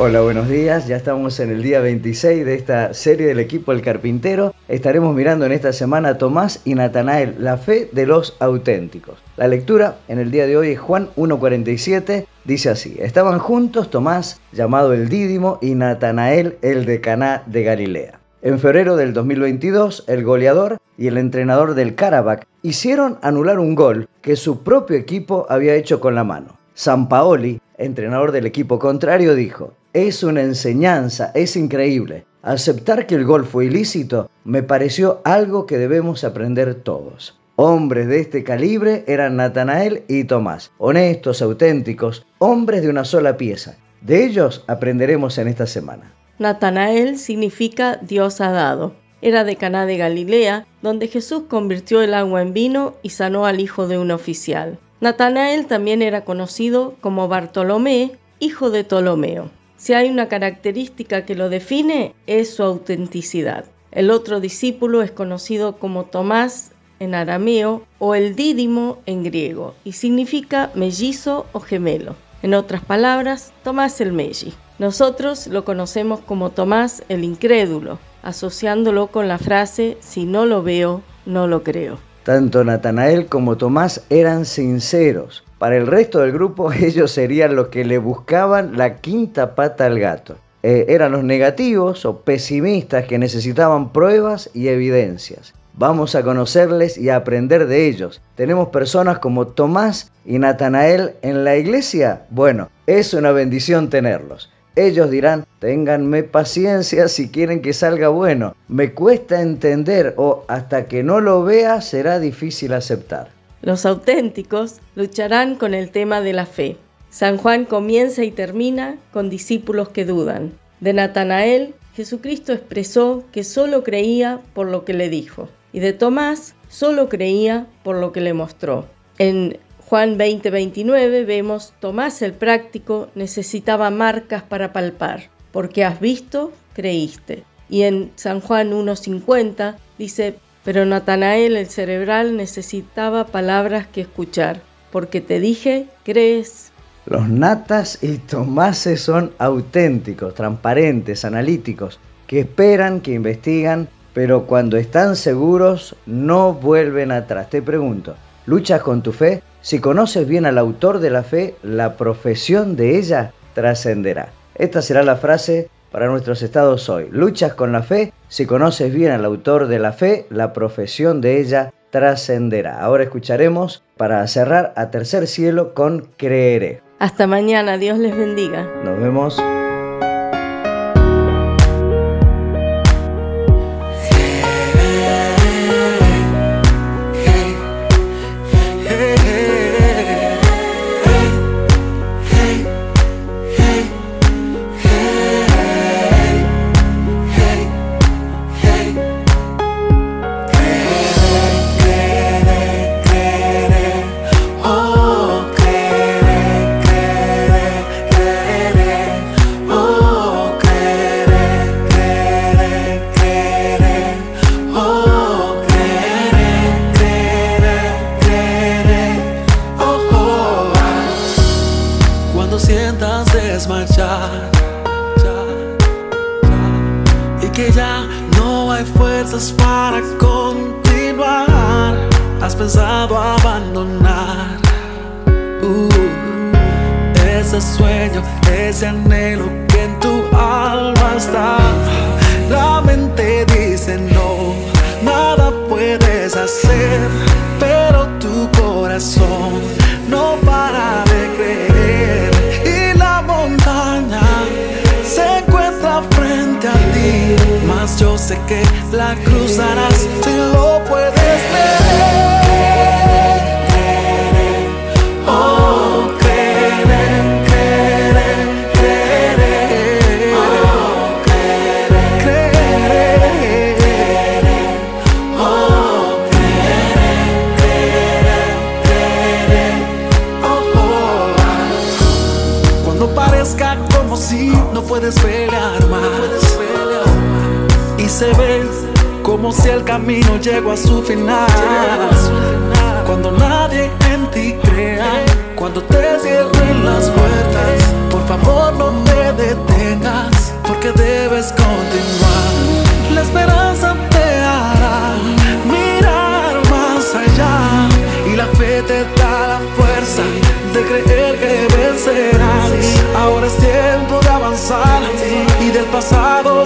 Hola, buenos días. Ya estamos en el día 26 de esta serie del equipo El Carpintero. Estaremos mirando en esta semana a Tomás y Natanael, la fe de los auténticos. La lectura en el día de hoy es Juan 1.47. Dice así, estaban juntos Tomás, llamado el Dídimo, y Natanael, el de Caná de Galilea. En febrero del 2022, el goleador y el entrenador del Karabakh hicieron anular un gol que su propio equipo había hecho con la mano. San Paoli, entrenador del equipo contrario, dijo, es una enseñanza, es increíble. Aceptar que el gol fue ilícito me pareció algo que debemos aprender todos. Hombres de este calibre eran Natanael y Tomás, honestos, auténticos, hombres de una sola pieza. De ellos aprenderemos en esta semana. Natanael significa Dios ha dado. Era de Caná de Galilea, donde Jesús convirtió el agua en vino y sanó al hijo de un oficial. Natanael también era conocido como Bartolomé, hijo de Ptolomeo. Si hay una característica que lo define, es su autenticidad. El otro discípulo es conocido como Tomás en arameo o el dídimo en griego y significa mellizo o gemelo. En otras palabras, Tomás el Melli. Nosotros lo conocemos como Tomás el incrédulo, asociándolo con la frase si no lo veo, no lo creo. Tanto Natanael como Tomás eran sinceros. Para el resto del grupo ellos serían los que le buscaban la quinta pata al gato. Eh, eran los negativos o pesimistas que necesitaban pruebas y evidencias. Vamos a conocerles y a aprender de ellos. Tenemos personas como Tomás y Natanael en la iglesia. Bueno, es una bendición tenerlos. Ellos dirán, ténganme paciencia si quieren que salga bueno. Me cuesta entender o hasta que no lo vea será difícil aceptar. Los auténticos lucharán con el tema de la fe. San Juan comienza y termina con discípulos que dudan. De Natanael, Jesucristo expresó que solo creía por lo que le dijo. Y de Tomás, solo creía por lo que le mostró. En Juan 20:29 vemos, Tomás el práctico necesitaba marcas para palpar, porque has visto, creíste. Y en San Juan 1:50 dice, pero Natanael el cerebral necesitaba palabras que escuchar, porque te dije, crees. Los natas y tomases son auténticos, transparentes, analíticos, que esperan, que investigan, pero cuando están seguros no vuelven atrás. Te pregunto, ¿luchas con tu fe? Si conoces bien al autor de la fe, la profesión de ella trascenderá. Esta será la frase para nuestros estados hoy. Luchas con la fe, si conoces bien al autor de la fe, la profesión de ella trascenderá. Ahora escucharemos para cerrar a tercer cielo con creeré. Hasta mañana, Dios les bendiga. Nos vemos. Para continuar. Has pensado abandonar uh, ese sueño, ese anhelo que en tu alma está. La mente dice no, nada puedes hacer, pero tu corazón no para de creer y la montaña se encuentra frente a ti. sé que la cruzarás si lo puedes ver. Oh, creer, creer, creer. Oh, creer, creer. Oh, creer, creer, creer. Oh, oh. Cuando parezca como si no puedes pelear más y se ve como si el camino llegó a su final. Cuando nadie en ti crea, cuando te cierren las puertas, por favor no te detengas, porque debes continuar. La esperanza te hará mirar más allá y la fe te da la fuerza de creer que vencerás. Ahora es tiempo de avanzar y del pasado